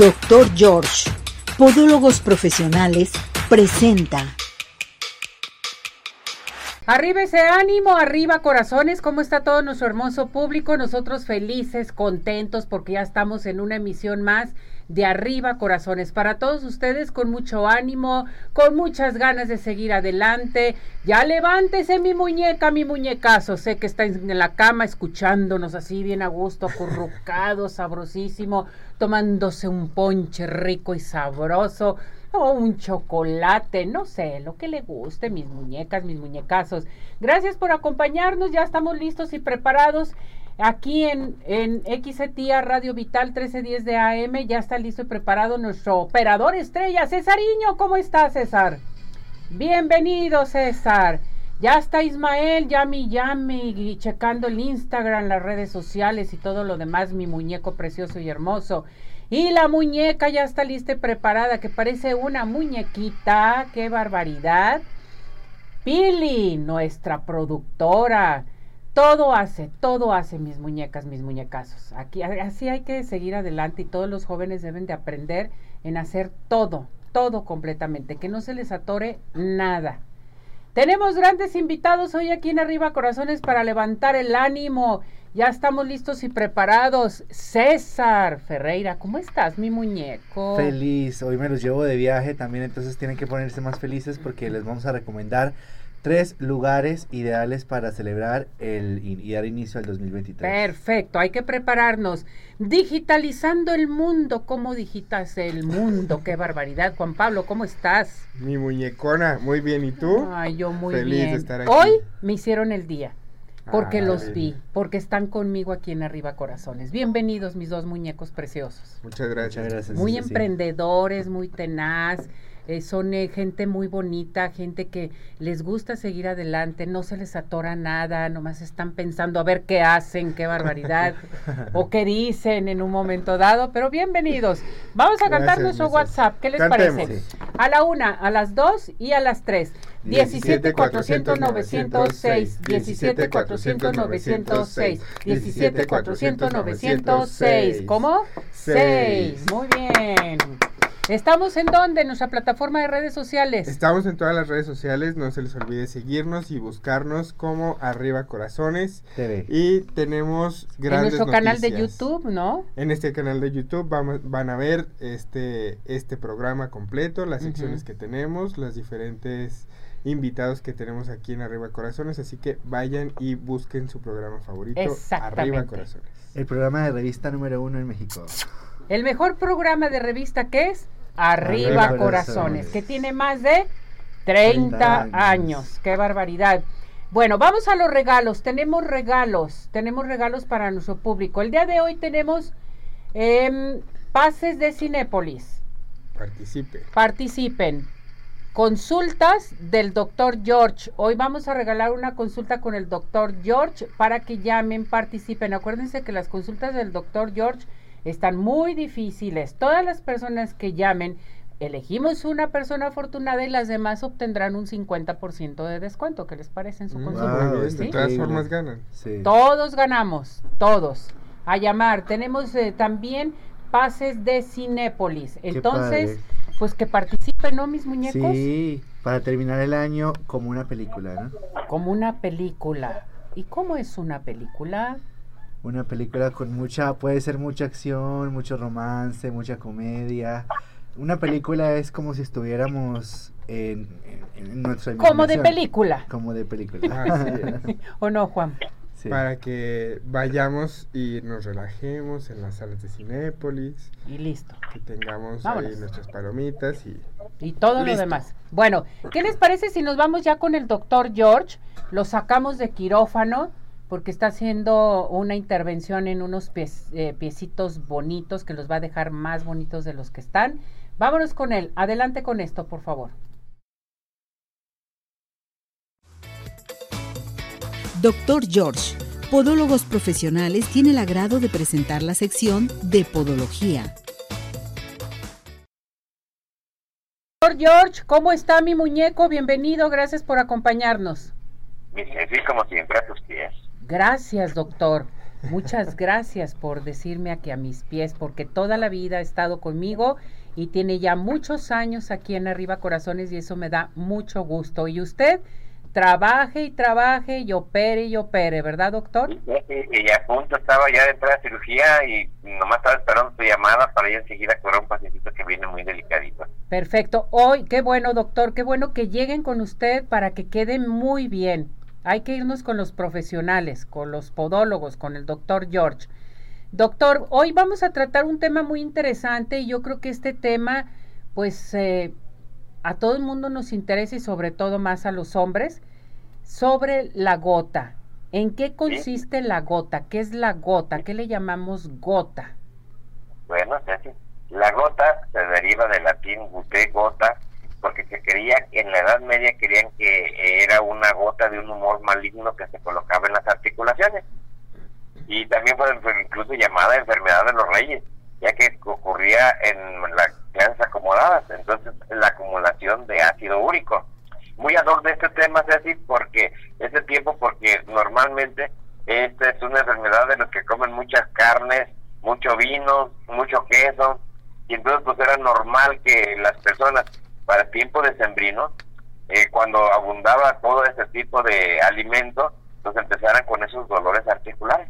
Doctor George, Podólogos Profesionales, presenta. Arriba ese ánimo, arriba corazones, ¿cómo está todo nuestro hermoso público? Nosotros felices, contentos porque ya estamos en una emisión más de arriba corazones. Para todos ustedes con mucho ánimo, con muchas ganas de seguir adelante. Ya levántese mi muñeca, mi muñecazo. Sé que está en la cama escuchándonos así bien a gusto, acurrucado, sabrosísimo, tomándose un ponche rico y sabroso o un chocolate, no sé, lo que le guste, mis muñecas, mis muñecazos. Gracias por acompañarnos, ya estamos listos y preparados. Aquí en, en XETIA Radio Vital 1310 de AM ya está listo y preparado nuestro operador estrella, Cesariño. ¿Cómo está, César? Bienvenido, César. Ya está Ismael, Yami Yami, checando el Instagram, las redes sociales y todo lo demás, mi muñeco precioso y hermoso. Y la muñeca ya está lista y preparada, que parece una muñequita. ¡Qué barbaridad! Pili, nuestra productora. Todo hace, todo hace mis muñecas, mis muñecazos. Aquí, así hay que seguir adelante y todos los jóvenes deben de aprender en hacer todo, todo completamente, que no se les atore nada. Tenemos grandes invitados hoy aquí en Arriba Corazones para levantar el ánimo ya estamos listos y preparados. César Ferreira, ¿cómo estás, mi muñeco? Feliz, hoy me los llevo de viaje también, entonces tienen que ponerse más felices porque les vamos a recomendar tres lugares ideales para celebrar el, y dar inicio al 2023. Perfecto, hay que prepararnos. Digitalizando el mundo, ¿cómo digitas el mundo? Qué barbaridad. Juan Pablo, ¿cómo estás? Mi muñecona, muy bien, ¿y tú? Ay, yo muy Feliz bien. De estar aquí. Hoy me hicieron el día porque los vi, porque están conmigo aquí en Arriba Corazones. Bienvenidos mis dos muñecos preciosos. Muchas gracias. Muy emprendedores, muy tenaz, eh, son eh, gente muy bonita, gente que les gusta seguir adelante, no se les atora nada, nomás están pensando a ver qué hacen, qué barbaridad, o qué dicen en un momento dado, pero bienvenidos. Vamos a cantar nuestro WhatsApp, ¿qué les parece? A la una, a las dos y a las tres. 17 400 906 17 400 906 17 400 906 ¿Cómo? 6 Muy bien ¿Estamos en dónde? En nuestra plataforma de redes sociales. Estamos en todas las redes sociales. No se les olvide seguirnos y buscarnos como Arriba Corazones. TV. Y tenemos grandes En nuestro canal de YouTube, ¿no? En este canal de YouTube vamos, van a ver este, este programa completo, las secciones que tenemos, los diferentes invitados que tenemos aquí en Arriba Corazones. Así que vayan y busquen su programa favorito, Arriba Corazones. El programa de revista número uno en México. El mejor programa de revista que es Arriba, Corazones, que tiene más de 30, años. ¡Qué barbaridad! Bueno, vamos a los regalos. Tenemos regalos, tenemos regalos para nuestro público. El día de hoy tenemos em, pases de Cinépolis. Participen. Participen. Consultas del doctor George. Hoy vamos a regalar una consulta con el doctor George para que llamen, participen. Acuérdense que las consultas del doctor George están muy difíciles. Todas las personas que llamen, elegimos una persona afortunada y las demás obtendrán un 50% de descuento. ¿Qué les parece en su mm, consulta? De todas formas ganan. Todos ganamos, todos. A llamar. Tenemos eh, también pases de Cinépolis. Entonces, pues que participen, ¿no, mis muñecos? Sí, para terminar el año como una película, ¿no? Como una película. ¿Y cómo es una película? Una película con mucha, puede ser mucha acción, mucho romance, mucha comedia. Una película es como si estuviéramos en, en, nuestra Como de película. Como de película. ¿O no, Juan? Para que vayamos y nos relajemos en las salas de Cinépolis. Y listo. Que tengamos ahí nuestras palomitas y... Y todo lo demás. Bueno, ¿qué les parece si nos vamos ya con el doctor George? Lo sacamos de quirófano porque está haciendo una intervención en unos eh, piecitos bonitos que los va a dejar más bonitos de los que están. Vámonos con él. Adelante con esto, por favor. Doctor George, Podólogos Profesionales, tiene el agrado de presentar la sección de Podología. Doctor George, ¿cómo está mi muñeco? Bienvenido, gracias por acompañarnos. Sí, como siempre, a tus pies. Gracias, doctor. Muchas gracias por decirme aquí a mis pies, porque toda la vida ha estado conmigo y tiene ya muchos años aquí en Arriba Corazones y eso me da mucho gusto. Y usted trabaje y trabaje y opere y opere, ¿verdad, doctor? Y a punto estaba ya dentro de la cirugía y nomás estaba esperando tu llamada para ir enseguida a curar un pacientito que viene muy delicadito. Perfecto. Hoy, qué bueno, doctor, qué bueno que lleguen con usted para que quede muy bien. Hay que irnos con los profesionales, con los podólogos, con el doctor George. Doctor, hoy vamos a tratar un tema muy interesante y yo creo que este tema, pues, eh, a todo el mundo nos interesa y sobre todo más a los hombres, sobre la gota. ¿En qué consiste la gota? ¿Qué es la gota? ¿Qué le llamamos gota? Bueno, la gota se deriva del latín gute, gota, porque se creía, en la Edad Media querían que era una gota de un humor maligno que se colocaba en las articulaciones. Y también fue, incluso llamada enfermedad de los reyes, ya que ocurría en las clases acomodadas, entonces la acumulación de ácido úrico. Muy ador de este tema, Ceci, porque este tiempo, porque normalmente esta es una enfermedad de los que comen muchas carnes, mucho vino, mucho queso, y entonces pues era normal que las personas para el tiempo de sembrino, eh, cuando abundaba todo ese tipo de alimentos, pues empezaran con esos dolores articulares.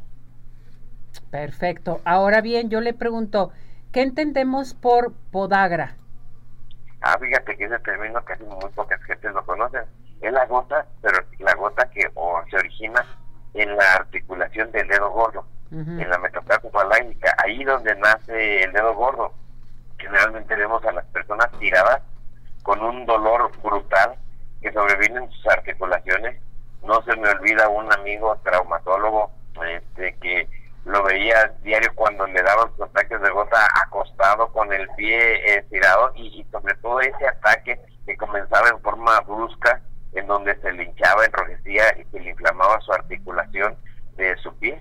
Perfecto. Ahora bien, yo le pregunto, ¿qué entendemos por podagra? Ah, fíjate que ese término casi muy pocas gentes lo conocen. Es la gota, pero la gota que se origina en la articulación del dedo gordo, en la metacarpia ahí donde nace el dedo gordo. Generalmente vemos a las personas tiradas con un dolor brutal que sobreviene en sus articulaciones. No se me olvida un amigo traumatólogo este, que lo veía diario cuando le daban sus ataques de gota acostado con el pie estirado y, sobre todo ese ataque que comenzaba en forma brusca en donde se le hinchaba, enrojecía y se le inflamaba su articulación de su pie.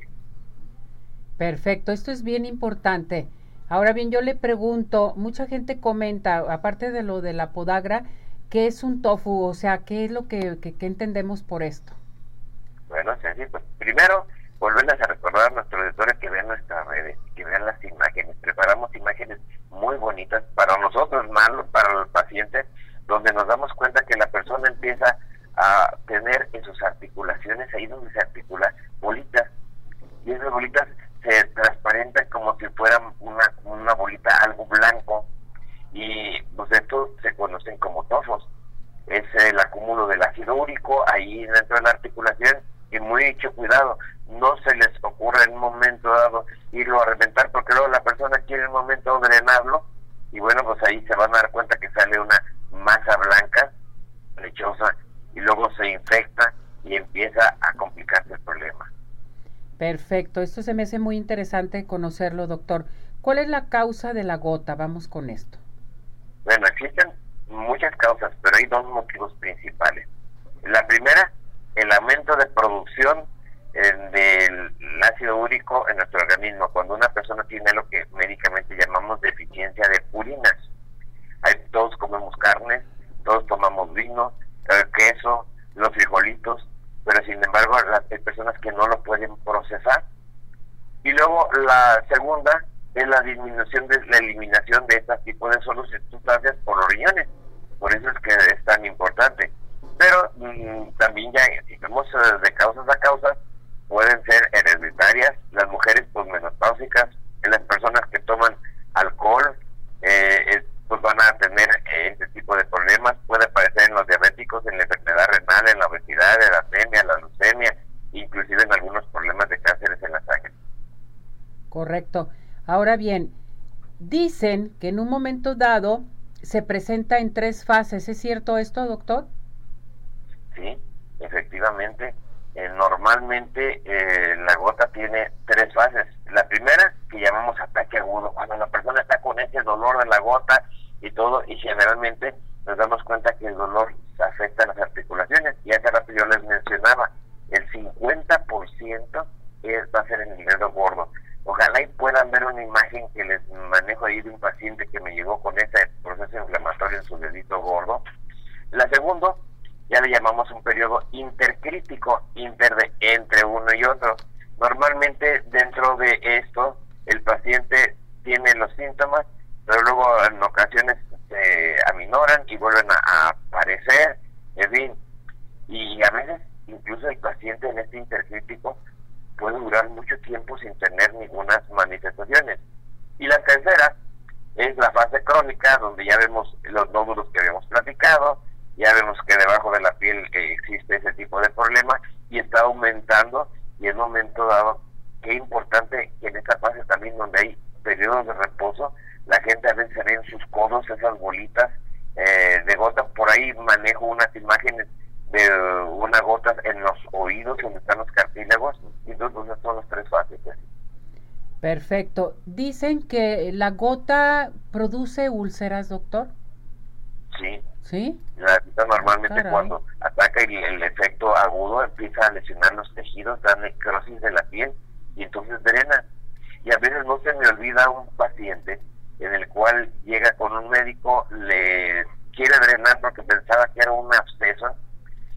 Perfecto, esto es bien importante. Ahora bien, yo le pregunto, mucha gente comenta, aparte de lo de la podagra, ¿qué es un tofu? O sea, ¿qué es lo que, entendemos por esto? Bueno, sí, pues primero, volverles a recordar a nuestros lectores que vean nuestras redes, que vean las imágenes. Preparamos imágenes muy bonitas para nosotros, malos para los pacientes, donde nos damos cuenta que la persona empieza a tener en sus articulaciones, ahí donde se articula, bolitas. Y esas bolitas se transparentan como si fueran una, una bolita, algo blanco, y pues estos se conocen como tofos. Es el acúmulo del ácido úrico ahí dentro de la articulación y muy hecho cuidado, no se les ocurre en un momento dado irlo a reventar porque luego la persona quiere en un momento drenarlo y bueno pues ahí se van a dar cuenta que sale una masa blanca, lechosa y luego se infecta y empieza a complicarse el problema. Perfecto, esto se me hace muy interesante conocerlo, doctor. ¿Cuál es la causa de la gota? Vamos con esto. Bueno, existen muchas causas, pero hay dos motivos principales. La primera, el aumento de producción del ácido úrico en nuestro organismo, cuando una persona tiene lo que médicamente llamamos deficiencia de purinas. Hay, todos comemos carne, todos tomamos vino, queso, los frijolitos, embargo hay personas que no lo pueden procesar. Y luego la segunda es la disminución de la eliminación de este tipo de sustancias por los riñones. Por eso es que es tan importante. Pero mm, también ya, si eh, de causas a causas, pueden ser hereditarias, las mujeres pues menopáusicas, en las personas que toman alcohol, eh, pues van a tener este tipo de problemas, puede aparecer en los diabéticos, en la enfermedad renal, en la obesidad, en la anemia, la leucemia, inclusive en algunos problemas de cánceres en la sangre. Correcto. Ahora bien, dicen que en un momento dado se presenta en tres fases. ¿Es cierto esto, doctor? Sí, efectivamente. Eh, normalmente eh, la gota tiene tres fases. La primera, que llamamos ataque agudo, cuando la persona está con ese dolor de la gota y todo, y generalmente nos damos cuenta que el dolor afecta a las articulaciones. Y hace rato yo les mencionaba, el 50% es, va a ser en el dedo gordo. Ojalá y puedan ver una imagen que les manejo ahí de un paciente que me llegó con ese proceso inflamatorio en su dedito gordo. La segunda, ya le llamamos un periodo intercrítico, inter entre uno y otro. Normalmente dentro de esto el paciente tiene los síntomas, pero luego en ocasiones se aminoran y vuelven a, aparecer, en fin, y a veces incluso el paciente en este intercrítico puede durar mucho tiempo sin tener ninguna manifestaciones. Y la tercera es la fase crónica, donde ya vemos los nódulos que habíamos platicado, ya vemos que debajo de la piel existe ese tipo de problema y está aumentando y en un momento dado, qué importante que en esta fase también donde hay periodos de reposo, la gente a veces ve en sus codos esas bolitas eh, de gota, por ahí manejo unas imágenes de una gota en los oídos donde están los cartílagos y entonces son las tres fases. Perfecto. Dicen que la gota produce úlceras, doctor. Sí. ¿Sí? La normalmente cuando ataca el, el, efecto agudo empieza a lesionar los tejidos, da necrosis de la piel y entonces drena. Y a veces no se me olvida un paciente en el cual llega con un médico, le quiere drenar porque pensaba que era un absceso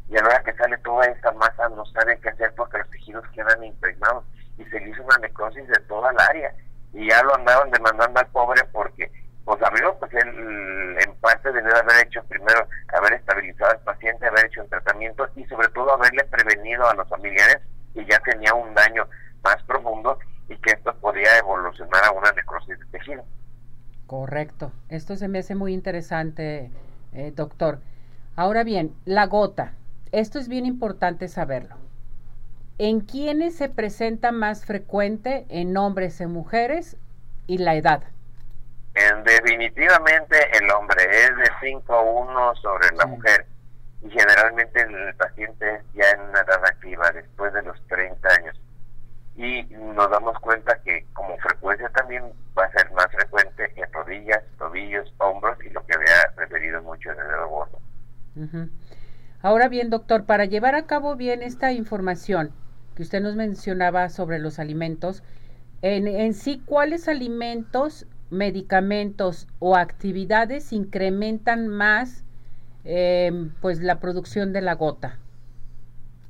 y a la hora que sale toda esa masa no sabe qué hacer porque los tejidos quedan impregnados y se le hizo una necrosis de toda el área y ya lo andaban demandando al pobre porque pues abrió pues él en parte debió haber hecho primero haber estabilizado al paciente haber hecho un tratamiento y sobre todo haberle prevenido a los familiares que ya tenía un daño más profundo y que esto podía evolucionar a una necrosis de tejido. Correcto. Esto se me hace muy interesante eh, doctor. Ahora bien la gota. Esto es bien importante saberlo. ¿En quiénes se presenta más frecuente en hombres y mujeres y la edad? En definitivamente el hombre es de 5 a 1 sobre la mujer. Y generalmente el paciente es ya en una edad activa después de los 30 años. Y nos damos cuenta que como frecuencia también va a ser más frecuente en rodillas, tobillos, hombros y lo que había referido mucho en el dedo gordo. Ahora bien, doctor, para llevar a cabo bien esta información que usted nos mencionaba sobre los alimentos, en, en sí, ¿cuáles alimentos, medicamentos o actividades incrementan más eh, pues la producción de la gota?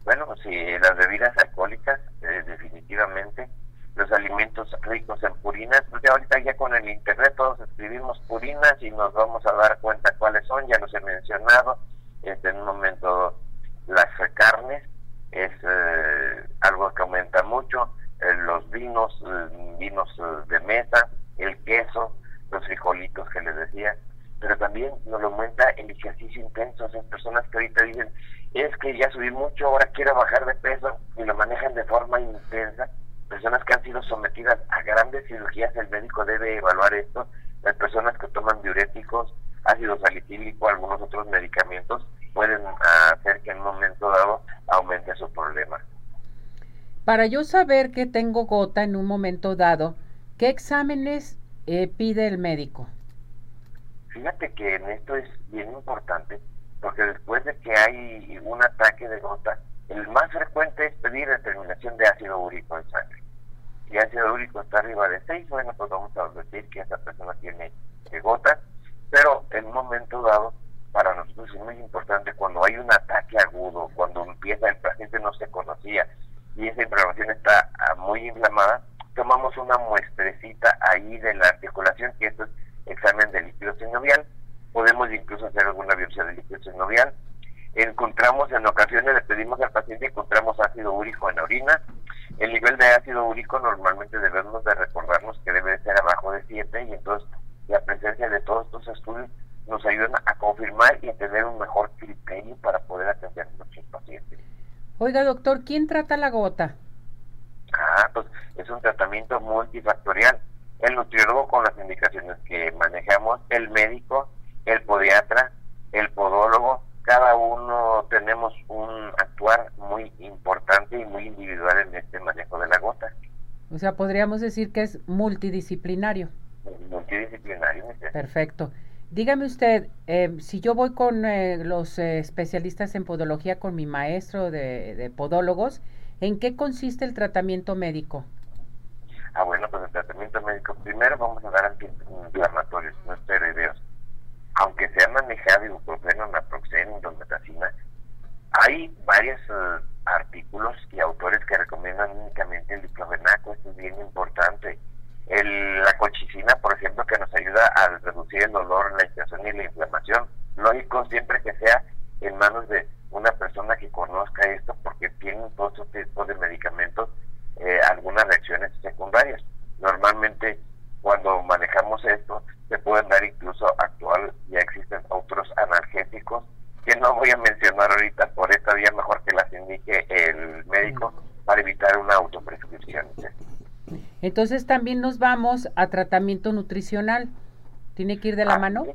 Bueno, pues sí, las bebidas alcohólicas, eh, definitivamente, los alimentos ricos en purinas, ya ahorita ya con el internet todos escribimos purinas y nos vamos a dar cuenta cuáles son, ya los he mencionado, este, en un momento las carnes es eh, algo que aumenta mucho, eh, los vinos, vinos de mesa, el queso, los frijolitos que les decía, pero también nos lo aumenta el ejercicio intenso, hay personas que ahorita dicen, es que ya subí mucho, ahora quiero bajar de peso y lo manejan de forma intensa, personas que han sido sometidas a grandes cirugías, el médico debe evaluar esto, las personas que toman diuréticos, ácido salicílico, algunos otros medicamentos, pueden hacer que en un momento dado aumente su problema. Para yo saber que tengo gota en un momento dado, ¿qué exámenes eh, pide el médico? Fíjate que en esto es bien importante, porque después de que hay un ataque de gota, el más frecuente es pedir determinación de ácido úrico en sangre. Si ácido úrico está arriba de 6, bueno, pues vamos a decir que esa persona tiene gota, pero en un momento dado para nosotros es muy importante cuando hay un ataque agudo, cuando empieza el paciente no se conocía y esa inflamación está ah, muy inflamada, tomamos una muestrecita ahí de la articulación, que esto es examen de líquido sinovial, podemos incluso hacer alguna biopsia de líquido sinovial, encontramos en ocasiones, le pedimos al paciente, encontramos ácido úrico en la orina, el nivel de ácido úrico normalmente debemos de recordarnos que debe ser abajo de 7 y entonces la presencia de todos estos estudios nos ayudan a confirmar y a tener un mejor criterio para poder atender a nuestros pacientes. Oiga, doctor, ¿quién trata la gota? Ah, pues es un tratamiento multifactorial. El nutriólogo con las indicaciones que manejamos, el médico, el podiatra, el podólogo, cada uno tenemos un actuar muy importante y muy individual en este manejo de la gota. O sea, podríamos decir que es multidisciplinario. Multidisciplinario. Perfecto. Dígame usted, eh, si yo voy con eh, los eh, especialistas en podología, con mi maestro de, podólogos, ¿en qué consiste el tratamiento médico? Ah, bueno, pues el tratamiento médico, primero vamos a dar antiinflamatorios, no esteroideos. Aunque se ha manejado ibuprofeno, naproxeno, hay varios artículos y autores que recomiendan únicamente el bien importante. El, la colchicina, por ejemplo, que nos ayuda a reducir el dolor, la inflamación y la inflamación. Lógico, siempre que sea en manos de una persona que conozca esto, porque tienen todos estos tipos de medicamentos eh, algunas reacciones secundarias. Normalmente, cuando manejamos esto, se pueden dar incluso actual, ya existen otros analgésicos que no voy a mencionar ahorita por esta vía, mejor que las indique el médico para evitar una autoprescripción. Entonces también nos vamos a tratamiento nutricional. ¿Tiene que ir de la ah, mano?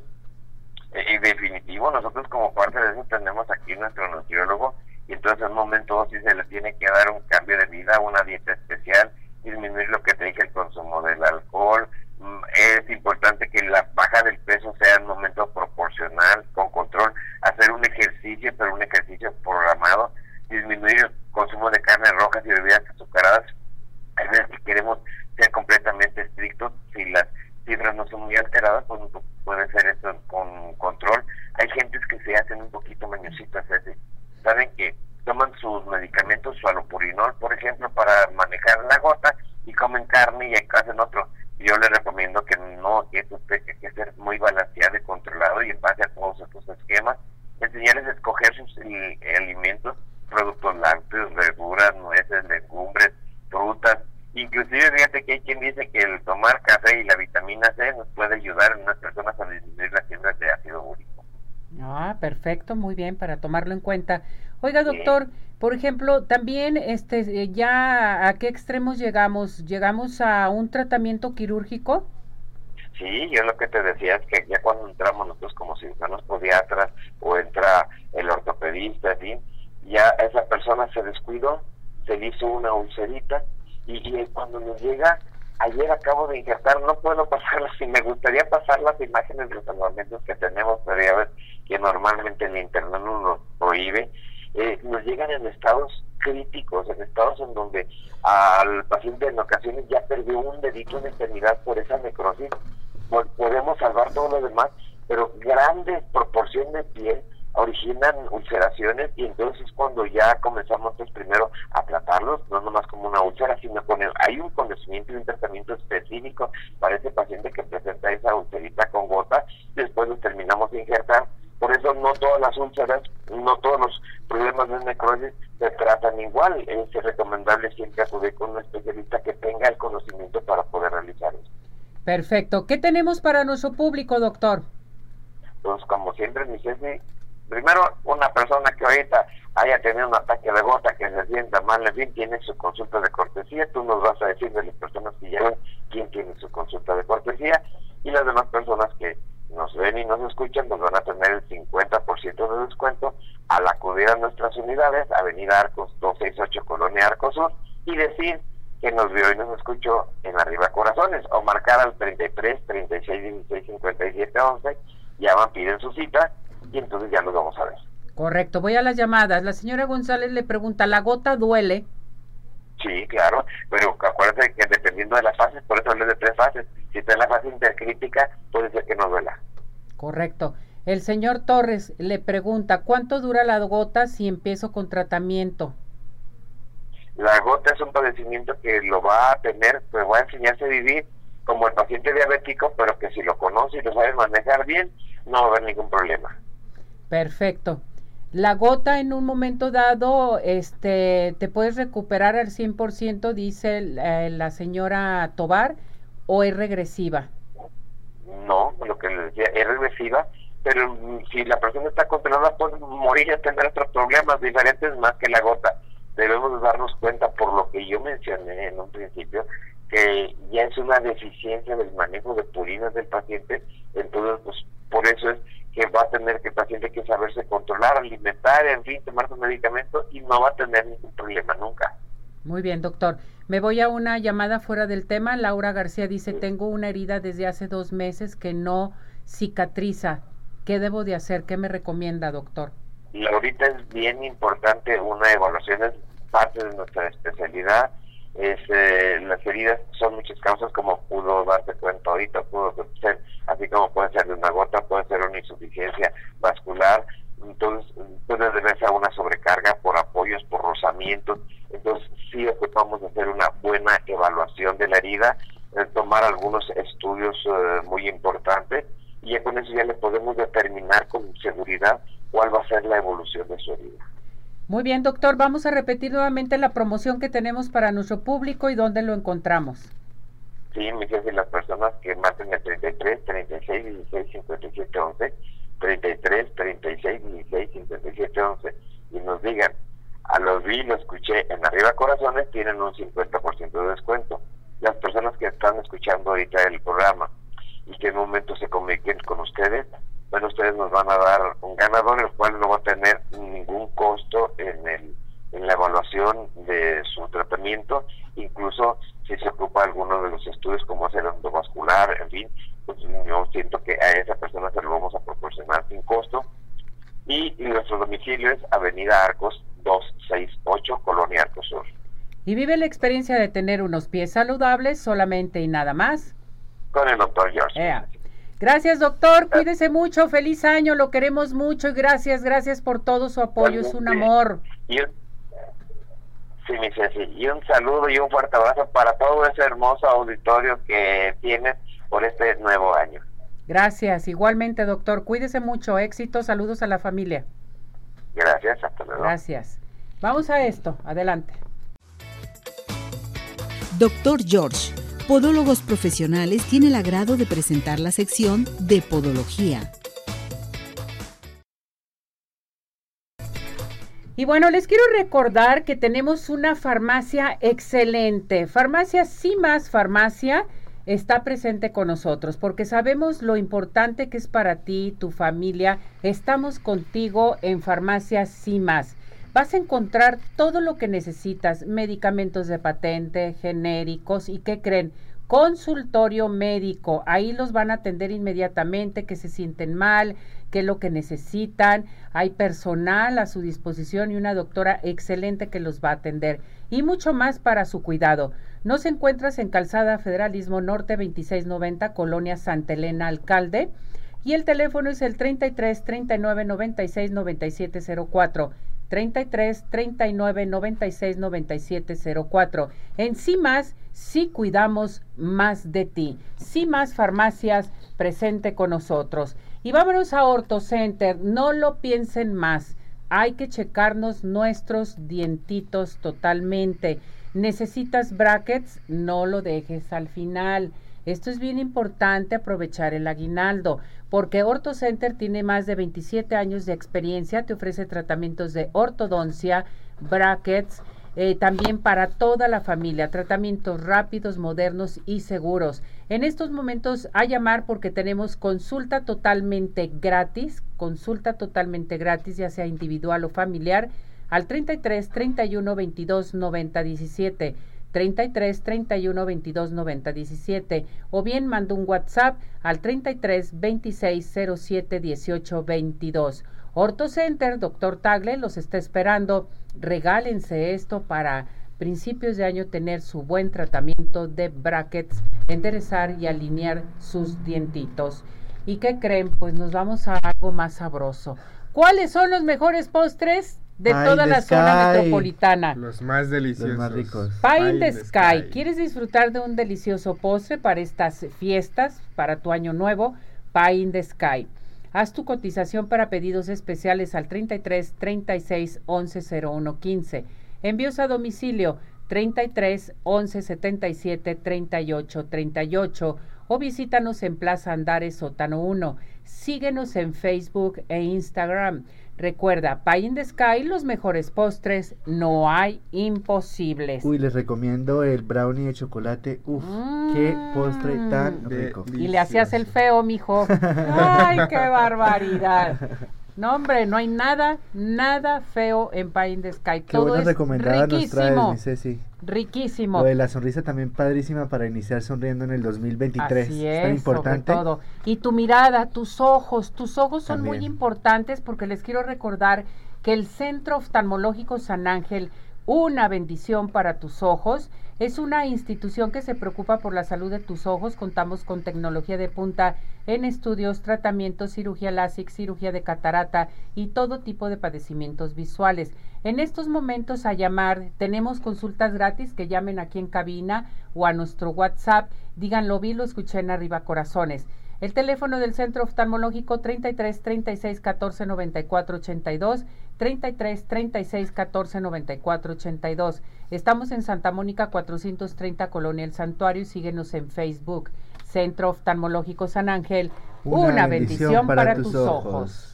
En definitivo, nosotros como parte de eso tenemos aquí nuestro nutriólogo y entonces en un momento sí se le tiene que dar un cambio de vida, una dieta especial, disminuir lo que te dije, el consumo del alcohol. Mm, es importante que la baja del peso sea en un momento proporcional, con control, hacer un ejercicio, pero un ejercicio programado, disminuir el consumo de carnes rojas y bebidas azucaradas. Hay veces que queremos ser completamente estrictos, si las cifras no son muy alteradas, pues puede ser esto con control. Hay gentes que se hacen un poquito mañositas, saben que toman sus medicamentos, su alopurinol, por ejemplo, para manejar la gota y comen carne y hacen otro. Yo les recomiendo que no, que esto que ser muy balanceado y controlado y en base a todos estos esquemas, enseñarles a escoger sus alimentos, productos lácteos, verduras, nueces, legumbres, frutas. Inclusive fíjate que hay quien dice que el tomar café y la vitamina C nos puede ayudar en unas personas a disminuir las fibras de ácido úrico. Ah, perfecto, muy bien, para tomarlo en cuenta. Oiga, doctor, por ejemplo, también este eh, ya a qué extremos llegamos? ¿Llegamos a un tratamiento quirúrgico? Sí, yo lo que te decía es que ya cuando entramos nosotros como cirujanos podiatras o entra el ortopedista, ¿sí? ya esa persona se descuidó, se le hizo una ulcerita y, y cuando nos llega ayer acabo de injertar, no puedo pasarlas y me gustaría pasar las imágenes de los salvamentos que tenemos, pero ya ves que normalmente el internet no nos prohíbe, eh, nos llegan en estados críticos, en estados en donde al paciente en ocasiones ya perdió un dedito en extremidad por esa necrosis, podemos salvar todo lo demás, pero grandes proporciones de piel originan ulceraciones y entonces cuando ya comenzamos pues primero a tratarlos, no nomás como una úlcera, sino con hay un conocimiento y un tratamiento específico para ese paciente que presenta esa ulcerita con gota, después nos terminamos de injertar, por eso no todas las úlceras, no todos los problemas de necrosis se tratan igual, es recomendable siempre acudir con un especialista que tenga el conocimiento para poder realizar eso. Perfecto, ¿qué tenemos para nuestro público, doctor? Pues como siempre, mi jefe, primero una persona que ahorita haya tenido un ataque de gota, que se sienta mal, en fin, tiene su consulta de cortesía, tú nos vas a decir de las personas que llegan quién tiene su consulta de cortesía y las demás personas que nos ven y nos escuchan nos van a tener el 50% de descuento al acudir a nuestras unidades, Avenida Arcos 268 Colonia Arcos Sur y decir que nos vio y nos escuchó en Arriba Corazones o marcar al 33 36 16 57 11 llaman, piden su cita y entonces ya nos vamos a ver. Correcto, voy a las llamadas. La señora González le pregunta, ¿la gota duele? Sí, claro, pero acuérdate que dependiendo de las fases, por eso hablé de tres fases. Si está en la fase intercrítica, puede ser que no duela. Correcto. El señor Torres le pregunta, ¿cuánto dura la gota si empiezo con tratamiento? La gota es un padecimiento que lo va a tener, pues va a enseñarse a vivir como el paciente diabético, pero que si lo conoce y lo sabe manejar bien, no va a haber ningún problema. Perfecto. La gota en un momento dado, este, te puedes recuperar al 100%, dice eh, la señora Tobar, o es regresiva. No, lo que le decía, es regresiva, pero si la persona está controlada puede morir y tendrá otros problemas diferentes más que la gota. Debemos darnos cuenta, por lo que yo mencioné en un principio, que ya es una deficiencia del manejo de purinas del paciente, entonces pues por eso es que va a tener que el paciente que saberse controlar, alimentar, en fin, tomar su medicamento y no va a tener ningún problema nunca. Muy bien, doctor. Me voy a una llamada fuera del tema. Laura García dice, tengo una herida desde hace dos meses que no cicatriza. ¿Qué debo de hacer? ¿Qué me recomienda, doctor? Laurita, es bien importante una evaluación, es parte de nuestra especialidad es, eh, las heridas son muchas causas como pudo darse cuenta ahorita, pudo ser, así como puede ser de una gota, puede ser una insuficiencia vascular, entonces puede deberse a una sobrecarga por apoyos, por rozamientos, entonces sí ocupamos hacer una buena evaluación de la herida, eh, tomar algunos estudios eh, muy importantes y ya con eso ya le podemos determinar con seguridad cuál va a ser la evolución de su herida. Muy bien, doctor. Vamos a repetir nuevamente la promoción que tenemos para nuestro público y dónde lo encontramos. Sí, me y las personas que marquen el 33, 36, 16, 57, 11, 33, 36, 16, 57, 11 y nos digan, a los vi, lo escuché en Arriba Corazones, tienen un 50% de descuento. Las personas que están escuchando ahorita el programa y que en un momento se comuniquen con ustedes, bueno, ustedes nos van a dar un ganador, el cual no va a tener ningún costo en, el, en la evaluación de su tratamiento, incluso si se ocupa alguno de los estudios como hacer endovascular, en fin, pues yo siento que a esa persona se lo vamos a proporcionar sin costo. Y, nuestro domicilio es Avenida Arcos 268, Colonia Arcos Sur. ¿Y vive la experiencia de tener unos pies saludables solamente y nada más? Con el Gracias, doctor. Cuídese mucho. Feliz año. Lo queremos mucho y gracias, gracias por todo su apoyo. Es un amor. Y un, sí, mi Ceci. Y un saludo y un fuerte abrazo para todo ese hermoso auditorio que tienes por este nuevo año. Gracias. Igualmente, doctor. Cuídese mucho. Éxito. Saludos a la familia. Gracias. Hasta luego. Gracias. Vamos a esto. Adelante. Doctor George Podólogos Profesionales tiene el agrado de presentar la sección de Podología. Y bueno, les quiero recordar que tenemos una farmacia excelente. Farmacia Cimas Farmacia está presente con nosotros porque sabemos lo importante que es para ti, tu familia. Estamos contigo en Farmacia Cimas. Vas a encontrar todo lo que necesitas, medicamentos de patente, genéricos y ¿qué creen? Consultorio médico, ahí los van a atender inmediatamente, que se sienten mal, que es lo que necesitan. Hay personal a su disposición y una doctora excelente que los va a atender. Y mucho más para su cuidado. Nos encuentras en Calzada Federalismo Norte 2690, Colonia Santa Elena, Alcalde. Y el teléfono es el 33 39 96 97 04. 33 39 96 97 04. En CIMAS, sí cuidamos más de ti. CIMAS Farmacias presente con nosotros. Y vámonos a Orto Center, no lo piensen más. Hay que checarnos nuestros dientitos totalmente. ¿Necesitas brackets? No lo dejes al final. Esto es bien importante aprovechar el aguinaldo porque OrtoCenter tiene más de 27 años de experiencia, te ofrece tratamientos de ortodoncia, brackets, eh, también para toda la familia, tratamientos rápidos, modernos y seguros. En estos momentos a llamar porque tenemos consulta totalmente gratis, consulta totalmente gratis, ya sea individual o familiar, al 33 31 22 90 17. 33 31 22 90 17 o bien manda un WhatsApp al 33 26 07 18 22. Orto Center, doctor Tagle, los está esperando. Regálense esto para principios de año tener su buen tratamiento de brackets, enderezar y alinear sus dientitos. ¿Y qué creen? Pues nos vamos a algo más sabroso. ¿Cuáles son los mejores postres? De toda la zona metropolitana. Los más deliciosos. Los más ricos. Pie, in the sky. ¿Quieres disfrutar de un delicioso postre para estas fiestas, para tu año nuevo? Pie in the sky. Haz tu cotización para pedidos especiales al 33 36 11 01 15. Envíos a domicilio 33 11 77 38 38 o visítanos en Plaza Andares Sótano 1. Síguenos en Facebook e Instagram. Recuerda, Pie in the Sky, los mejores postres, no hay imposibles. Uy, les recomiendo el brownie de chocolate. Uf, qué postre tan mm. rico. Y le hacías el feo, mijo. Ay, qué barbaridad. No, hombre, no hay nada, nada feo en Pie in the Sky. Qué Todo es riquísimo. Riquísimo. Lo de la sonrisa también padrísima para iniciar sonriendo en el 2023. Así es, tan importante. todo. Y tu mirada, tus ojos, tus ojos son muy importantes porque les quiero recordar que el Centro Oftalmológico San Ángel, una bendición para tus ojos, Es una institución que se preocupa por la salud de tus ojos. Contamos con tecnología de punta en estudios, tratamientos, cirugía láser, cirugía de catarata y todo tipo de padecimientos visuales. En estos momentos a llamar, tenemos consultas gratis que llamen aquí en cabina o a nuestro WhatsApp. Díganlo, vi, lo escuché en arriba corazones. El teléfono del Centro Oftalmológico 33 36 14 94 82 33 36 14 94 82. Estamos en Santa Mónica 430 Colonia El Santuario y síguenos en Facebook. Centro Oftalmológico San Ángel. Una, bendición, para, tus ojos.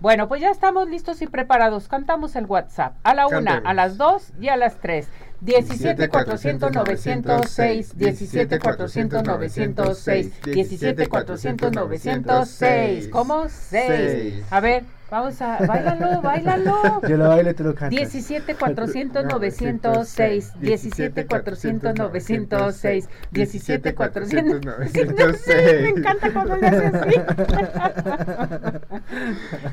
Bueno, pues ya estamos listos y preparados. Cantamos el WhatsApp a la una, a las dos y a las tres. 17 400 906 17 400 906 17 400 906 ¿Cómo? 6 A ver, vamos a bailalo, bailalo. Yo lo bailo y tú lo cantas. 17 400 906 17 400 906 17 400 906 Me encanta cuando le hace así.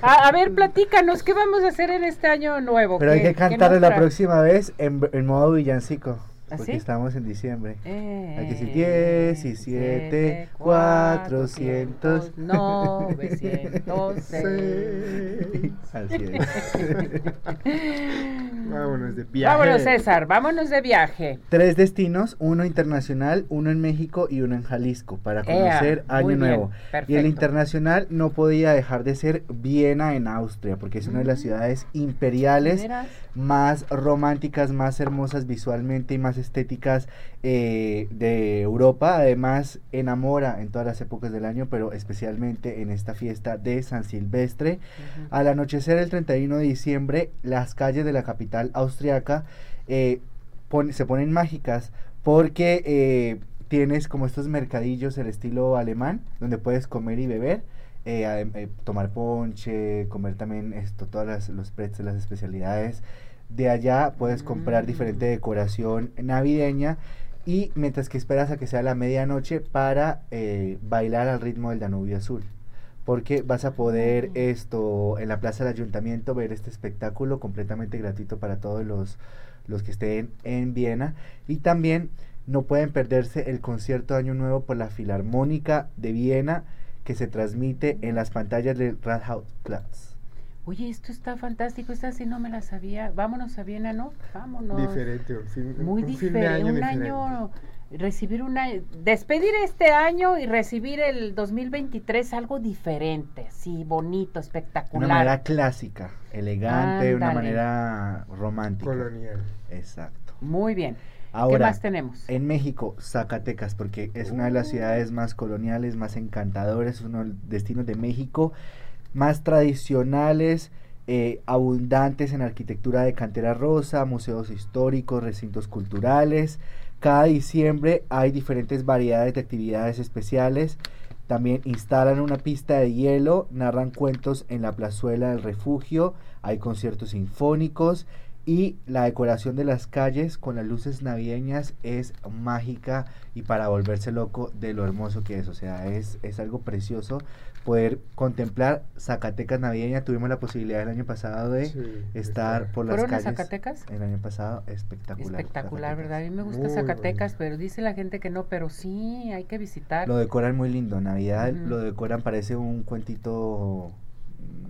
a, a, ver, platícanos, ¿qué vamos a hacer en este año nuevo? Pero hay que cantarlo la próxima vez en, en modo villancico. Porque estamos en diciembre. Eh, Aquí sí, 17, 400, 906. Así es. vámonos de viaje. Vámonos, César, vámonos de viaje. Tres destinos, uno internacional, uno en México y uno en Jalisco, para conocer Ea, Año bien, Nuevo. Y el internacional no podía dejar de ser Viena en Austria, porque es una de las Mm. ciudades imperiales más románticas, más hermosas visualmente y más estéticas eh, de Europa. Además, enamora en todas las épocas del año, pero especialmente en esta fiesta de San Silvestre. ujú. Al anochecer el 31 de diciembre, las calles de la capital austriaca eh, pon- se ponen mágicas porque eh, tienes como estos mercadillos el estilo alemán, donde puedes comer y beber. eh, eh, tomar ponche, comer también esto, todas las, los pretzels, las especialidades. De allá puedes comprar diferente decoración navideña y mientras que esperas a que sea la medianoche para eh, bailar al ritmo del Danubio Azul. Porque vas a poder esto en la plaza del ayuntamiento ver este espectáculo completamente gratuito para todos los, los que estén en Viena. Y también no pueden perderse el concierto de Año Nuevo por la Filarmónica de Viena que se transmite en las pantallas del Rathausplatz. Oye, esto está fantástico, esta sí no me la sabía. Vámonos a Viena, ¿no? Vámonos. Diferente, un fin, Muy un fin de diferente, año un diferente. año, recibir una, despedir este año y recibir el 2023 algo diferente, sí, bonito, De espectacular. una manera clásica, elegante, de una Ándale. manera romántica. Colonial. Exacto. Muy bien. ¿Qué Ahora, más tenemos? en México, Zacatecas, porque es una de las Uh. ciudades más coloniales, más encantadoras, es uno de los destinos de México más tradicionales, eh, abundantes en arquitectura de cantera rosa, museos históricos, recintos culturales. Cada diciembre hay diferentes variedades de actividades especiales. También instalan una pista de hielo, narran cuentos en la plazuela del refugio, hay conciertos sinfónicos y la decoración de las calles con las luces navideñas es mágica y para volverse loco de lo hermoso que es. O sea, es, es algo precioso poder contemplar Zacatecas navideña. Tuvimos la posibilidad el año pasado de Sí, estar por las ¿Fueron a calles. Zacatecas? El año pasado, espectacular. Espectacular, Zacatecas. ¿verdad? A mí me gusta Muy Zacatecas, pero dice la gente que no, pero sí, hay que visitar. Lo decoran muy lindo. Navidad lo decoran, parece un cuentito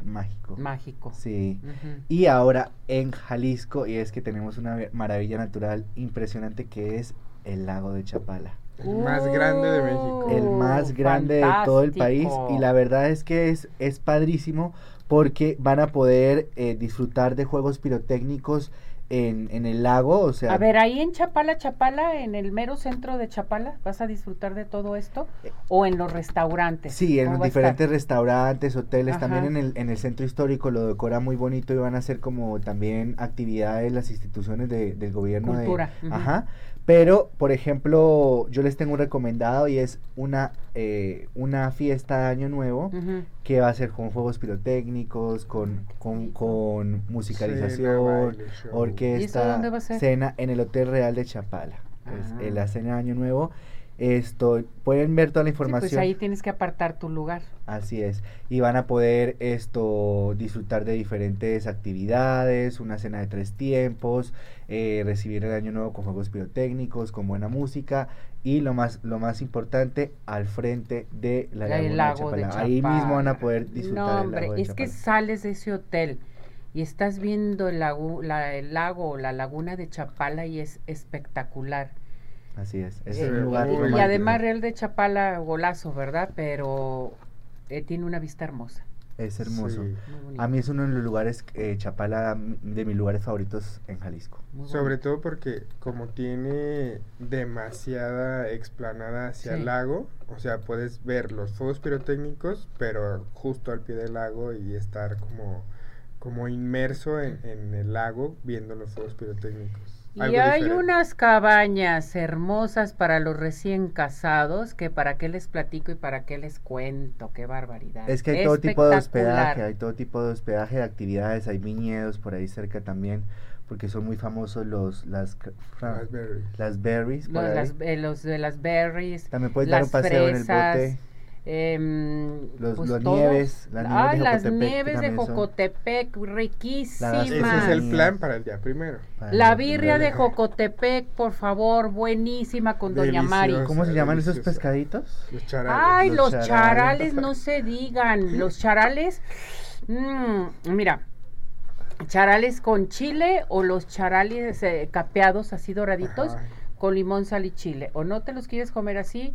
mágico. Mágico. Sí. Y ahora en Jalisco, y es que tenemos una maravilla natural impresionante que es el lago de Chapala. El más grande de México. El más Uh, grande de todo el país. Y la verdad es que es, es padrísimo porque van a poder eh, disfrutar de juegos pirotécnicos en, en el lago. O sea, A ver, ahí en Chapala, Chapala, en el mero centro de Chapala, ¿vas a disfrutar de todo esto? ¿O en los restaurantes? Sí, en ¿Cómo los diferentes restaurantes, hoteles, Ajá. también en el, en el centro histórico lo decora muy bonito y van a hacer como también actividades las instituciones de- del gobierno. de- Cultura, ujú. Ajá. Pero, por ejemplo, yo les tengo un recomendado y es una, eh, una fiesta de Año Nuevo que va a ser con juegos pirotécnicos, con, con, con musicalización, baile, orquesta, ¿Y eso dónde va a ser? cena en el Hotel Real de Chapala. Es en la cena de Año Nuevo. Esto, pueden ver toda la Sí, información. pues ahí tienes que apartar tu lugar. Así es. Y van a poder esto disfrutar de diferentes actividades, una cena de tres tiempos, eh, recibir el año nuevo con juegos pirotécnicos, con buena música y lo más lo más importante al frente de la El laguna de de Chapala. Ahí mismo van a poder disfrutar No, del hombre, lago de es que sales de ese hotel y estás viendo el lago, la, el lago o la laguna de Chapala y es espectacular. Así es. Es Eh, un lugar muy y además Real de Chapala, golazo, ¿verdad? Pero eh, tiene una vista hermosa. es hermoso. Sí. Muy bonito. A mí es uno de los lugares eh, Chapala de mis lugares favoritos en Jalisco. muy Sobre bonito. todo porque como tiene demasiada explanada hacia Sí. el lago, o sea, puedes ver los fuegos pirotécnicos, pero justo al pie del lago y estar como, como inmerso en, en el lago viendo los fuegos pirotécnicos. Y Algo hay diferente. unas cabañas hermosas para los recién casados que para qué les platico y para qué les cuento, qué barbaridad. Es que hay todo tipo de hospedaje, hay todo tipo de hospedaje, de actividades, hay viñedos por ahí cerca también, porque son muy famosos los las las berries. por Los, ahí. las- eh, los de las berries, También puedes dar un paseo fresas, en el bote. Em, Los- pues las nieves, las nieves Ay, de las nieves de son- Jocotepec, Ese riquísimas. es el plan para el día primero. para La birria de. Jocotepec, por favor, buenísima con Doña Mari. ¿Cómo se llaman esos pescaditos? Los charales. Ay, Los los charales. charales, no se digan. Los charales, mm, mira, charales con chile o los charales eh, capeados así doraditos Ajá. con limón, sal y chile. O no te los quieres comer así,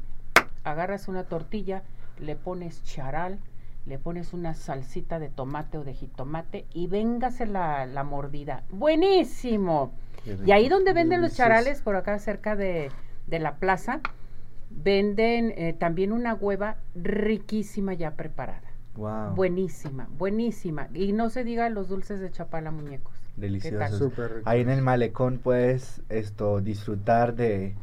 agarras una tortilla, le pones charal, le pones una salsita de tomate o de jitomate y véngase la, la mordida. Buenísimo. Y ahí donde venden los charales, por acá cerca de, de la plaza, venden eh, también una hueva riquísima ya preparada. Wow, Buenísima, buenísima. Y no se diga los dulces de Chapala, muñecos. deliciosos. Ahí en el malecón puedes esto disfrutar de,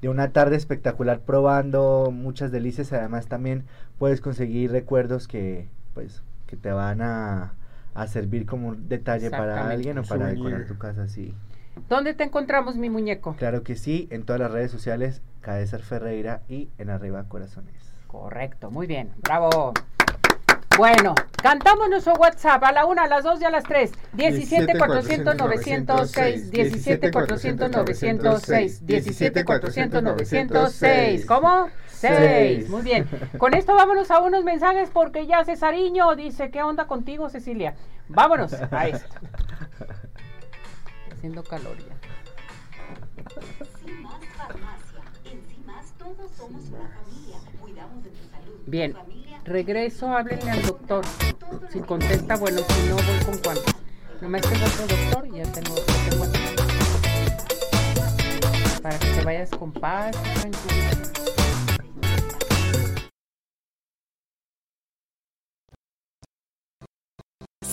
de una tarde espectacular probando muchas delicias. Además también puedes conseguir recuerdos que pues que te van a, a servir como un detalle para alguien o para decorar tu casa, sí. ¿Dónde te encontramos, mi muñeco? Claro que sí, en todas las redes sociales, Caesar Ferreira y en Arriba Corazones. Correcto, muy bien, bravo. Bueno, cantamos nuestro WhatsApp a la una, a las dos y a las tres. 17 400 906, 17 400 906, 17 400 906. ¿Cómo? Seis. 6. Muy bien. Con esto vámonos a unos mensajes porque ya Cesariño dice, ¿qué onda contigo, Cecilia? Vámonos a esto. Haciendo calor ya. Cimas Farmacia. En Cimas todos somos una familia. Cuidamos de tu salud. tu Bien, familia. Regreso, háblenle al doctor. Si contesta, bueno, si no, voy con cuánto. Nomás tengo otro doctor y ya tengo, otro. Para que te vayas con paz y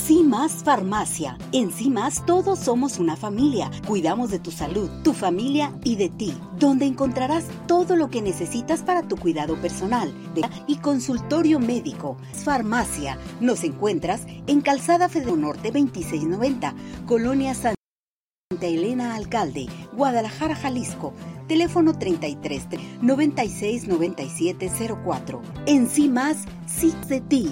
tranquilidad. Cimas Farmacia. En Cimas todos somos una familia. Cuidamos de tu salud, tu familia y de ti. Donde encontrarás todo lo que necesitas para tu cuidado personal y consultorio médico. Farmacia. Nos encuentras en Calzada Federal Norte 2690, Colonia Santa Elena Alcalde, Guadalajara, Jalisco. Teléfono 33 96 97 04. En Cimas, sí de ti.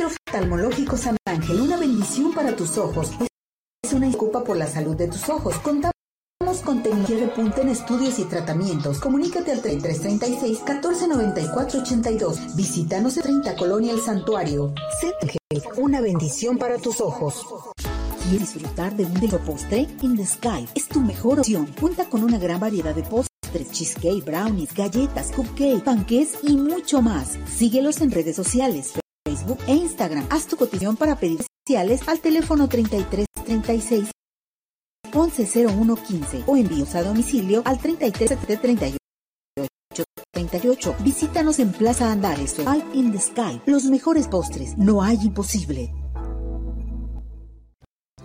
Centro Oftalmológico San Ángel, una bendición para tus ojos. Es una disculpa por la salud de tus ojos. Contamos con tecnología de punta en estudios y tratamientos. Comunícate al 3336 1494 82. Visítanos en 30 Colonia El Santuario. Gel, una bendición para tus ojos. ¿Quieres disfrutar de un delicioso postre? In the Sky es tu mejor opción. Cuenta con una gran variedad de postres, cheesecake, brownies, galletas, cupcake, panqués y mucho más. Síguelos en redes sociales, Facebook e Instagram. Haz tu cotización para pedir especiales al teléfono 3336 110115 o envíos a domicilio al 3338 38. Visítanos en Plaza Andares o All in the Sky. Los mejores postres. No hay imposible.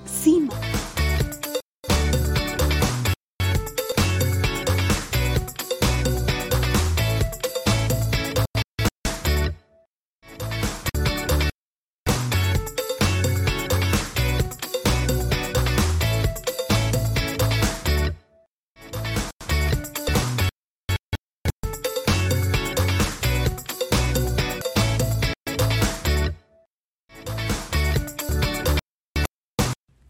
Cima.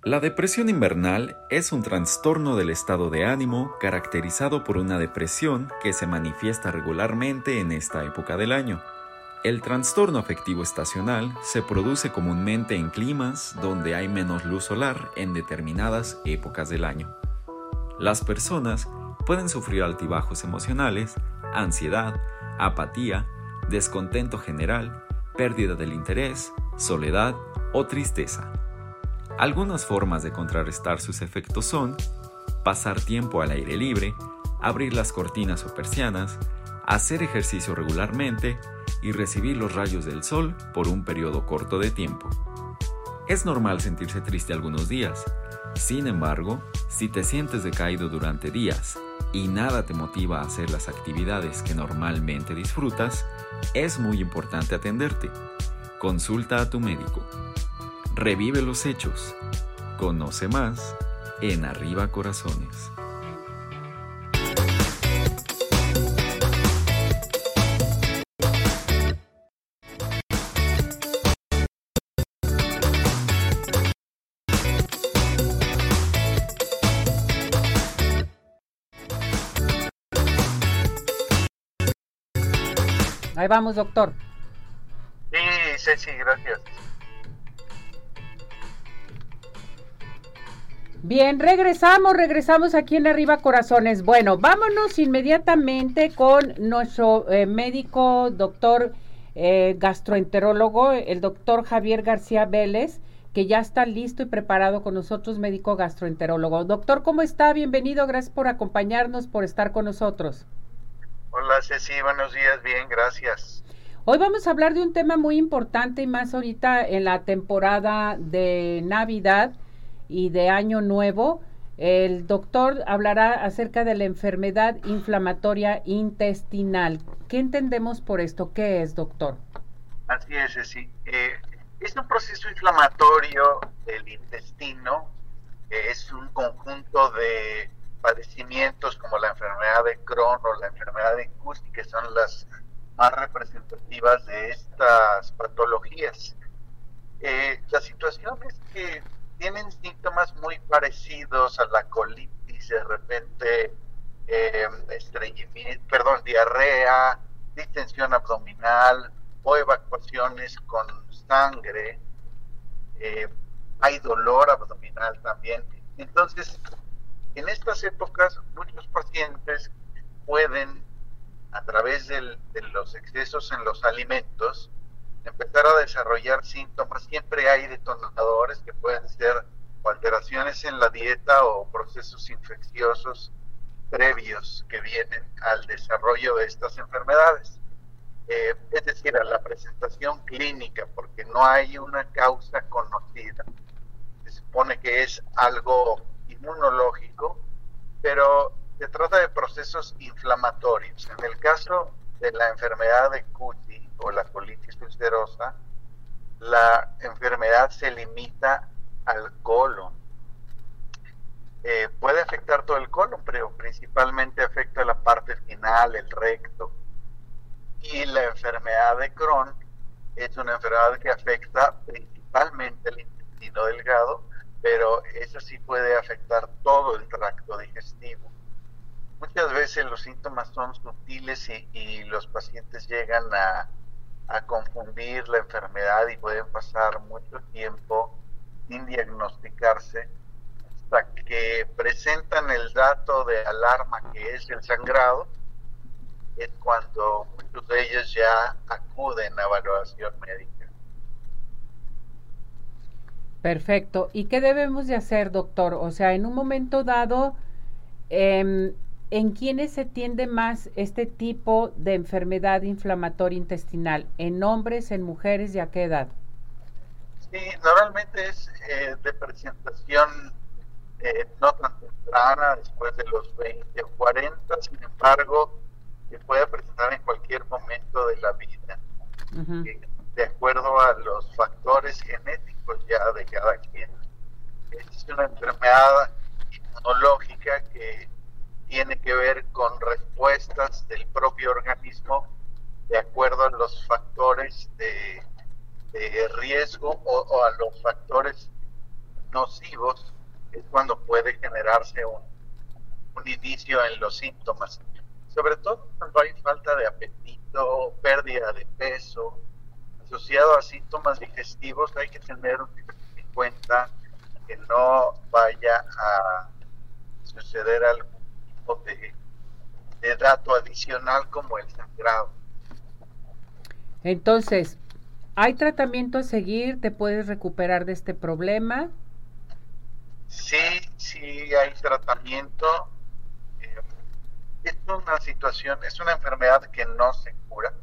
La depresión invernal es un trastorno del estado de ánimo caracterizado por una depresión que se manifiesta regularmente en esta época del año. El trastorno afectivo estacional se produce comúnmente en climas donde hay menos luz solar en determinadas épocas del año. Las personas pueden sufrir altibajos emocionales, ansiedad, apatía, descontento general, pérdida del interés, soledad o tristeza. Algunas formas de contrarrestar sus efectos son pasar tiempo al aire libre, abrir las cortinas o persianas, hacer ejercicio regularmente y recibir los rayos del sol por un periodo corto de tiempo. Es normal sentirse triste algunos días, sin embargo, si te sientes decaído durante días y nada te motiva a hacer las actividades que normalmente disfrutas, es muy importante atenderte. Consulta a tu médico. Revive los hechos. Conoce más en Arriba Corazones. Ahí vamos, doctor. Sí, Ceci, gracias. Bien, regresamos, regresamos aquí en Arriba Corazones. Bueno, vámonos inmediatamente con nuestro eh, médico, doctor eh, gastroenterólogo, el doctor Javier García Vélez, que ya está listo y preparado con nosotros, médico gastroenterólogo. Doctor, ¿cómo está? Bienvenido, gracias por acompañarnos, por estar con nosotros. Hola Ceci, buenos días, bien, gracias. Hoy vamos a hablar de un tema muy importante y más ahorita en la temporada de Navidad y de Año Nuevo. El doctor hablará acerca de la enfermedad inflamatoria intestinal. ¿Qué entendemos por esto? ¿Qué es, doctor? Así es, sí. Eh, es un proceso inflamatorio del intestino. es un conjunto de padecimientos como la enfermedad de Crohn o la enfermedad de Custi, que son las más representativas de estas patologías. Eh, la situación es que tienen síntomas muy parecidos a la colitis, de repente eh, perdón, diarrea, distensión abdominal o evacuaciones con sangre. Eh, hay dolor abdominal también. Entonces, en estas épocas, muchos pacientes pueden, a través de los excesos en los alimentos, empezar a desarrollar síntomas. Siempre hay detonadores que pueden ser alteraciones en la dieta o procesos infecciosos previos que vienen al desarrollo de estas enfermedades. Eh, es decir, a la presentación clínica, porque no hay una causa conocida. Se supone que es algo inmunológico, pero se trata de procesos inflamatorios. En el caso de la enfermedad de Cuti, o la colitis ulcerosa, la enfermedad se limita al colon. Eh, puede afectar todo el colon, pero principalmente afecta la parte final, el recto. Y la enfermedad de Crohn es una enfermedad que afecta principalmente el intestino delgado, pero eso sí puede afectar todo el tracto digestivo. Muchas veces los síntomas son sutiles y, los pacientes llegan a, confundir la enfermedad y pueden pasar mucho tiempo sin diagnosticarse hasta que presentan el dato de alarma que es el sangrado, es cuando muchos de ellos ya acuden a evaluación médica. Perfecto. ¿Y qué debemos de hacer, doctor? O sea, en un momento dado, eh, ¿En quiénes se tiende más este tipo de enfermedad inflamatoria intestinal? ¿En hombres, en mujeres y a qué edad? Sí, normalmente es eh, de presentación eh, no tan temprana, después de los 20 o 40, sin embargo, se puede presentar en cualquier momento de la vida, eh, de acuerdo a los factores genéticos ya de cada quien. Es una enfermedad inmunológica que tiene que ver con respuestas del propio organismo de acuerdo a los factores de, riesgo o, a los factores nocivos, es cuando puede generarse un, un inicio en los síntomas. Sobre todo cuando hay falta de apetito, pérdida de peso, asociado a síntomas digestivos, hay que tener en cuenta que no vaya a suceder algo de, dato adicional como el sangrado. Entonces, ¿hay tratamiento a seguir? ¿Te puedes recuperar de este problema? Sí, sí hay tratamiento. Eh, es una situación, es una enfermedad que no se cura.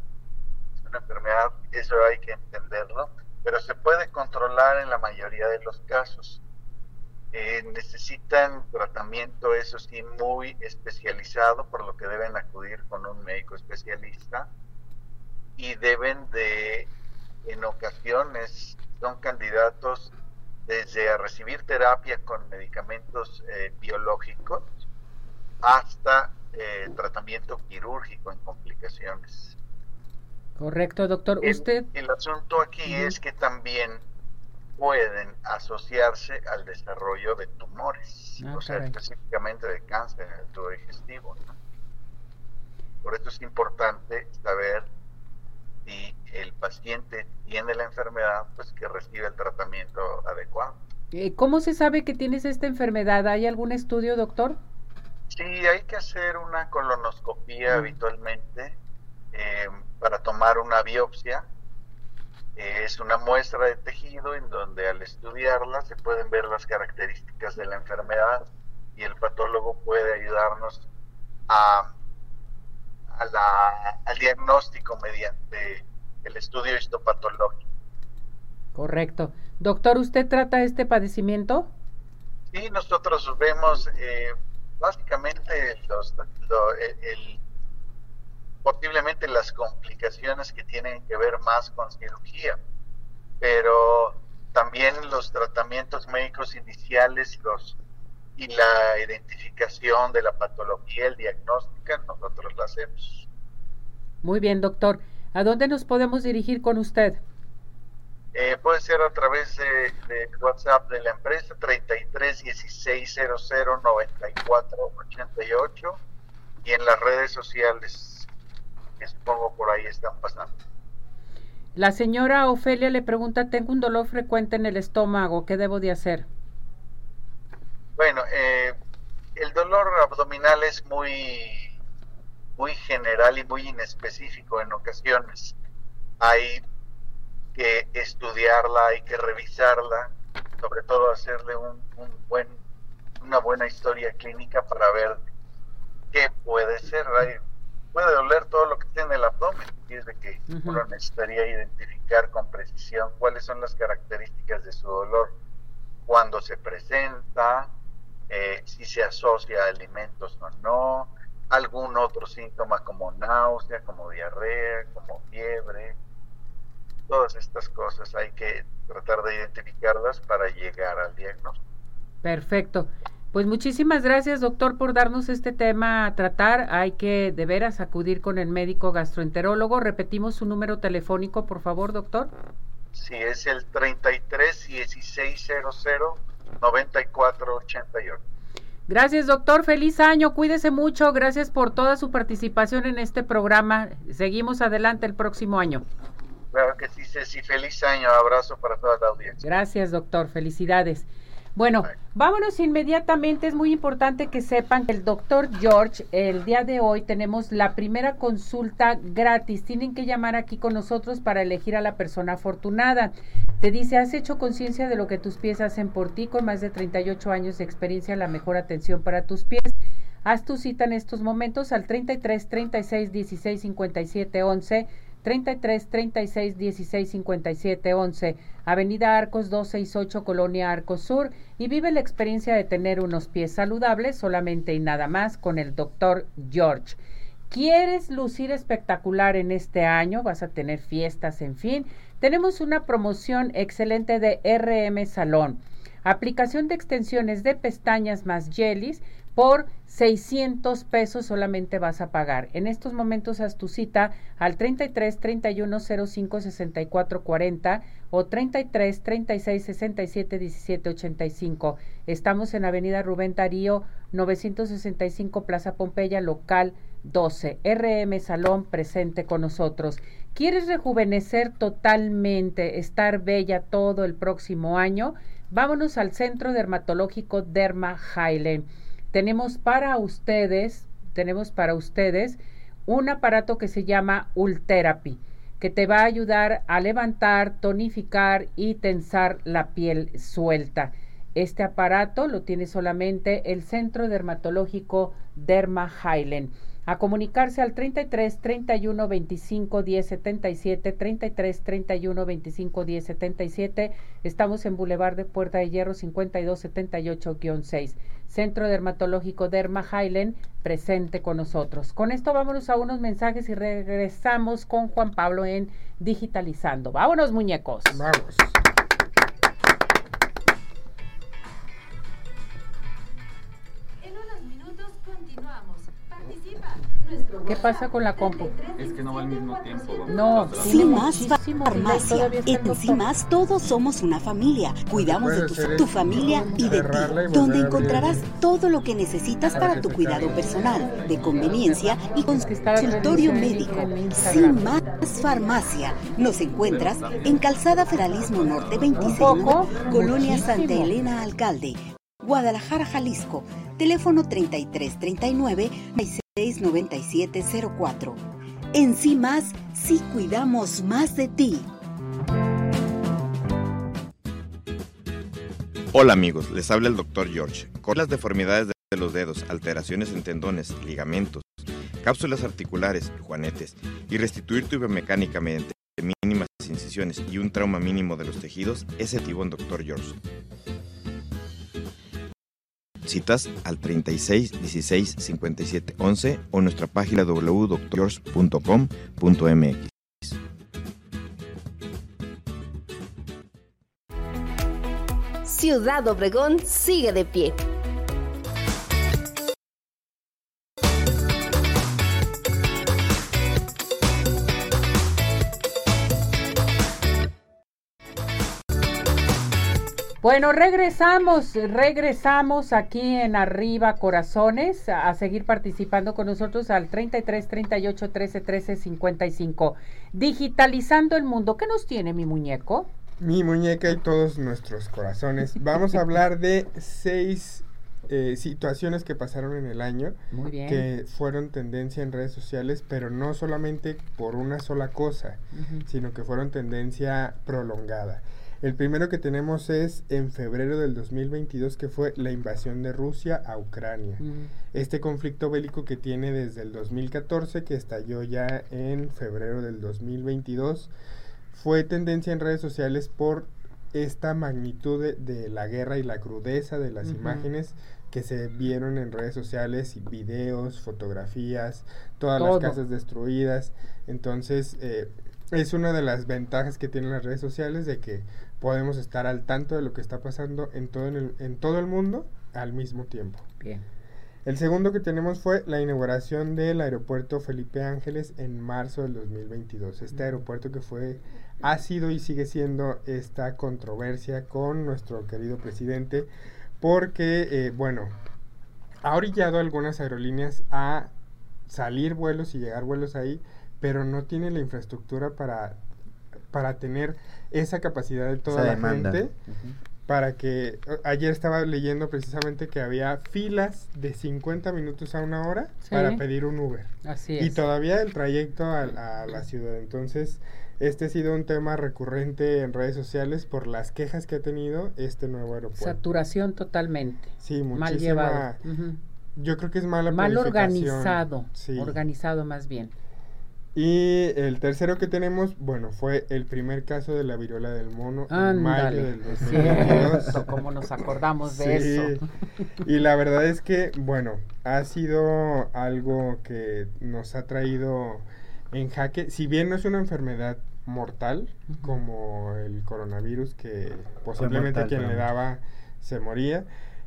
Es una enfermedad, eso hay que entenderlo, pero se puede controlar en la mayoría de los casos. Eh, necesitan tratamiento, eso sí, muy especializado, por lo que deben acudir con un médico especialista y deben de, en ocasiones, son candidatos desde a recibir terapia con medicamentos eh, biológicos hasta eh, tratamiento quirúrgico en complicaciones. Correcto, doctor. Usted. El, asunto aquí es que también pueden asociarse al desarrollo de tumores, ah, o sea, específicamente de cáncer en el tubo digestivo. Por eso es importante saber si el paciente tiene la enfermedad, pues que recibe el tratamiento adecuado. Eh, ¿Cómo se sabe que tienes esta enfermedad? ¿Hay algún estudio, doctor? Sí, hay que hacer una colonoscopía mm. habitualmente eh, para tomar una biopsia es una muestra de tejido en donde al estudiarla se pueden ver las características de la enfermedad y el patólogo puede ayudarnos a, al diagnóstico mediante el estudio histopatológico. Correcto. Doctor, ¿usted trata este padecimiento? Sí, nosotros vemos eh, básicamente los, el, posiblemente las complicaciones que tienen que ver más con cirugía, pero también los tratamientos médicos iniciales los y la identificación de la patología, el diagnóstico, nosotros lo hacemos. Muy bien, doctor. ¿A dónde nos podemos dirigir con usted? Eh, puede ser a través de, de, WhatsApp de la empresa 33 16 00 94 88 y en las redes sociales supongo por ahí están pasando. La señora Ofelia le pregunta, tengo un dolor frecuente en el estómago, ¿qué debo de hacer? Bueno, eh, el dolor abdominal es muy, muy general y muy inespecífico en ocasiones. Hay que estudiarla, hay que revisarla, sobre todo hacerle un, un buen, una buena historia clínica para ver qué puede ser. Hay puede doler todo lo que tiene el abdomen y es de que uno necesitaría identificar con precisión cuáles son las características de su dolor cuando se presenta, eh, si se asocia a alimentos o no, algún otro síntoma como náusea, como diarrea, como fiebre. Todas estas cosas hay que tratar de identificarlas para llegar al diagnóstico. Perfecto. Pues muchísimas gracias, doctor, por darnos este tema a tratar. Hay que de veras acudir con el médico gastroenterólogo. Repetimos su número telefónico, por favor, doctor. Sí, es el 33 1600 9488. Gracias, doctor. Feliz año. Cuídese mucho. Gracias por toda su participación en este programa. Seguimos adelante el próximo año. Claro que sí, Ceci. Feliz año. Abrazo para toda la audiencia. Gracias, doctor. Felicidades. Bueno, vámonos inmediatamente. Es muy importante que sepan que el doctor George, el día de hoy tenemos la primera consulta gratis. Tienen que llamar aquí con nosotros para elegir a la persona afortunada. Te dice, ¿has hecho conciencia de lo que tus pies hacen por ti con más de 38 años de experiencia, la mejor atención para tus pies? Haz tu cita en estos momentos al 33 36 16 57 11 33 36 16 57 11, Avenida Arcos 268, Colonia Arcos Sur, y vive la experiencia de tener unos pies saludables solamente y nada más con el doctor George. ¿Quieres lucir espectacular en este año? ¿Vas a tener fiestas, en fin? Tenemos una promoción excelente de RM Salón. Aplicación de extensiones de pestañas más jellies por 600 pesos solamente vas a pagar. En estos momentos haz tu cita al 33 31 05 64 40 o 33 36 67 17 85. Estamos en Avenida Rubén Darío 965 Plaza Pompeya, local 12. RM Salón presente con nosotros. ¿Quieres rejuvenecer totalmente, estar bella todo el próximo año? Vámonos al Centro Dermatológico Derma Highland tenemos para ustedes, tenemos para ustedes un aparato que se llama Ultherapy, que te va a ayudar a levantar, tonificar y tensar la piel suelta. Este aparato lo tiene solamente el Centro Dermatológico Derma Highland a comunicarse al 33 31 25 10 77 33 31 25 10 77 estamos en Boulevard de Puerta de Hierro 52 78-6 Centro Dermatológico Derma Highland presente con nosotros. Con esto vámonos a unos mensajes y regresamos con Juan Pablo en Digitalizando. Vámonos muñecos. Vamos ¿Qué pasa con la compu? Es que no va al mismo tiempo. No, más Farmacia. En más todos somos una familia. Cuidamos de tu, tu familia y de ti. Donde encontrarás todo lo que necesitas para tu cuidado personal, de conveniencia y consultorio médico. Sin más Farmacia. Nos encuentras en Calzada Federalismo Norte 26, Colonia Santa Elena Alcalde. Guadalajara, Jalisco. Teléfono 3339 69704. En sí más, sí cuidamos más de ti. Hola amigos, les habla el doctor George. Con las deformidades de los dedos, alteraciones en tendones, ligamentos, cápsulas articulares, juanetes, y restituir tu biomecánica mediante mínimas incisiones y un trauma mínimo de los tejidos, ese tipo en doctor George. Citas al 36 16 57 11 o nuestra página www.doctors.com.mx. Ciudad Obregón sigue de pie. Bueno, regresamos, regresamos aquí en Arriba Corazones a, seguir participando con nosotros al 33 38 13 13 55. Digitalizando el mundo. ¿Qué nos tiene mi muñeco? Mi muñeca y todos nuestros corazones. Vamos a hablar de seis eh, situaciones que pasaron en el año Muy bien. que fueron tendencia en redes sociales, pero no solamente por una sola cosa, sino que fueron tendencia prolongada. El primero que tenemos es en febrero del 2022, que fue la invasión de Rusia a Ucrania. Este conflicto bélico que tiene desde el 2014, que estalló ya en febrero del 2022, fue tendencia en redes sociales por esta magnitud de, la guerra y la crudeza de las imágenes que se vieron en redes sociales, videos, fotografías, todas las casas destruidas. Entonces, eh, es una de las ventajas que tienen las redes sociales de que podemos estar al tanto de lo que está pasando en todo el, en todo el mundo al mismo tiempo. Bien. El segundo que tenemos fue la inauguración del aeropuerto Felipe Ángeles en marzo del 2022. Este aeropuerto que fue ha sido y sigue siendo esta controversia con nuestro querido presidente porque, eh, bueno, ha orillado algunas aerolíneas a salir vuelos y llegar vuelos ahí, pero no tiene la infraestructura para, para tener esa capacidad de toda la gente. Para que ayer estaba leyendo precisamente que había filas de 50 minutos a una hora para pedir un Uber. Así es. Y todavía el trayecto a, a la ciudad. Entonces, este ha sido un tema recurrente en redes sociales por las quejas que ha tenido este nuevo aeropuerto. Saturación totalmente. Sí, muchísima. Mal llevado. Yo creo que es mala Mal organizado. Sí. Organizado más bien. Y el tercero que tenemos, bueno, fue el primer caso de la viruela del mono en mayo del 2022. ¿Cómo nos acordamos de eso? y la verdad es que, bueno, ha sido algo que nos ha traído en jaque. Si bien no es una enfermedad mortal como el coronavirus que posiblemente quien le daba se moría.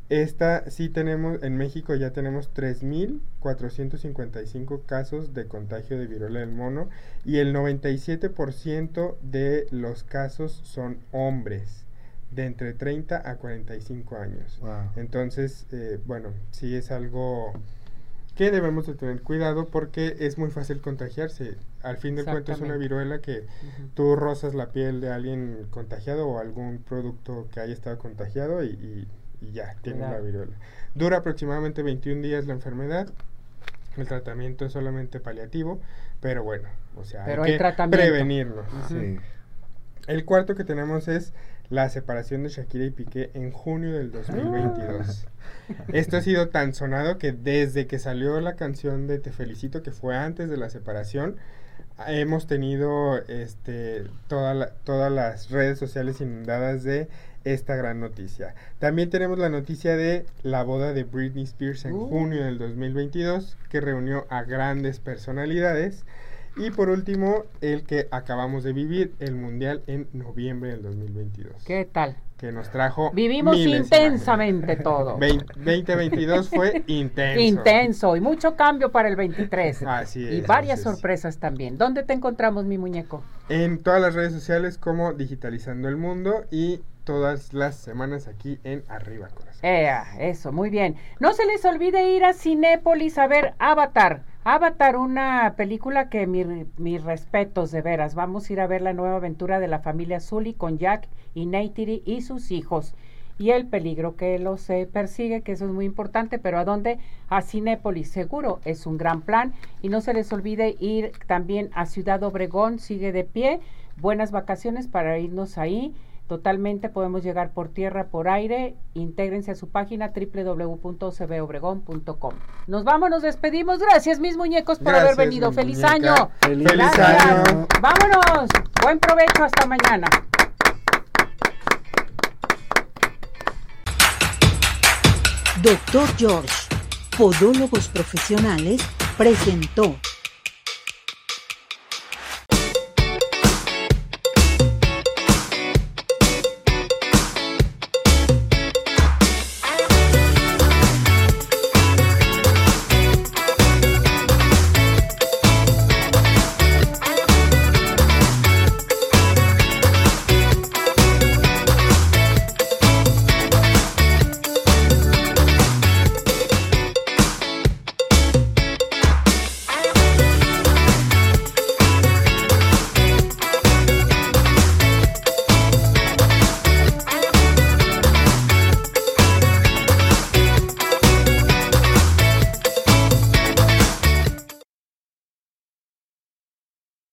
Esta sí tenemos, en México ya tenemos 3.455 casos de contagio de viruela del mono y el 97% de los casos son hombres de entre 30 a 45 años. Entonces, eh, bueno, sí es algo que debemos de tener cuidado porque es muy fácil contagiarse. Al fin de cuentas es una viruela que tú rozas la piel de alguien contagiado o algún producto que haya estado contagiado y, ya, tiene la viruela. Dura aproximadamente 21 días la enfermedad. El tratamiento es solamente paliativo, pero bueno, o sea, hay, que prevenirlo. El cuarto que tenemos es la separación de Shakira y Piqué en junio del 2022. Esto ha sido tan sonado que desde que salió la canción de Te Felicito, que fue antes de la separación, hemos tenido este, todas las redes sociales inundadas de esta gran noticia. También tenemos la noticia de la boda de Britney Spears en uh. junio del 2022, que reunió a grandes personalidades. Y por último, el que acabamos de vivir, el Mundial en noviembre del 2022. ¿Qué tal? Que nos trajo... Vivimos intensamente todo. 2022 fue intenso. Intenso y mucho cambio para el 23. Así es. Y varias sorpresas también. ¿Dónde te encontramos, mi muñeco? En todas las redes sociales como Digitalizando el Mundo y todas las semanas aquí en Arriba Corazón. eso, muy bien. No se les olvide ir a Cinépolis a ver Avatar Avatar, una película que mis respetos de veras. Vamos a ir a ver la nueva aventura de la familia Sully con Jack y Neytiri y sus hijos. Y el peligro que los persigue, que eso es muy importante, pero ¿a dónde? A Cinépolis, seguro, es un gran plan. Y no se les olvide ir también a Ciudad Obregón, sigue de pie. Buenas vacaciones para irnos ahí totalmente. Podemos llegar por tierra, por aire. Intégrense a su página www.cbobregón.com. Nos vamos, nos despedimos. Gracias, mis muñecos, por haber venido. Feliz año. Feliz año. Vámonos. Buen provecho. Hasta mañana. Doctor George, Podólogos Profesionales, presentó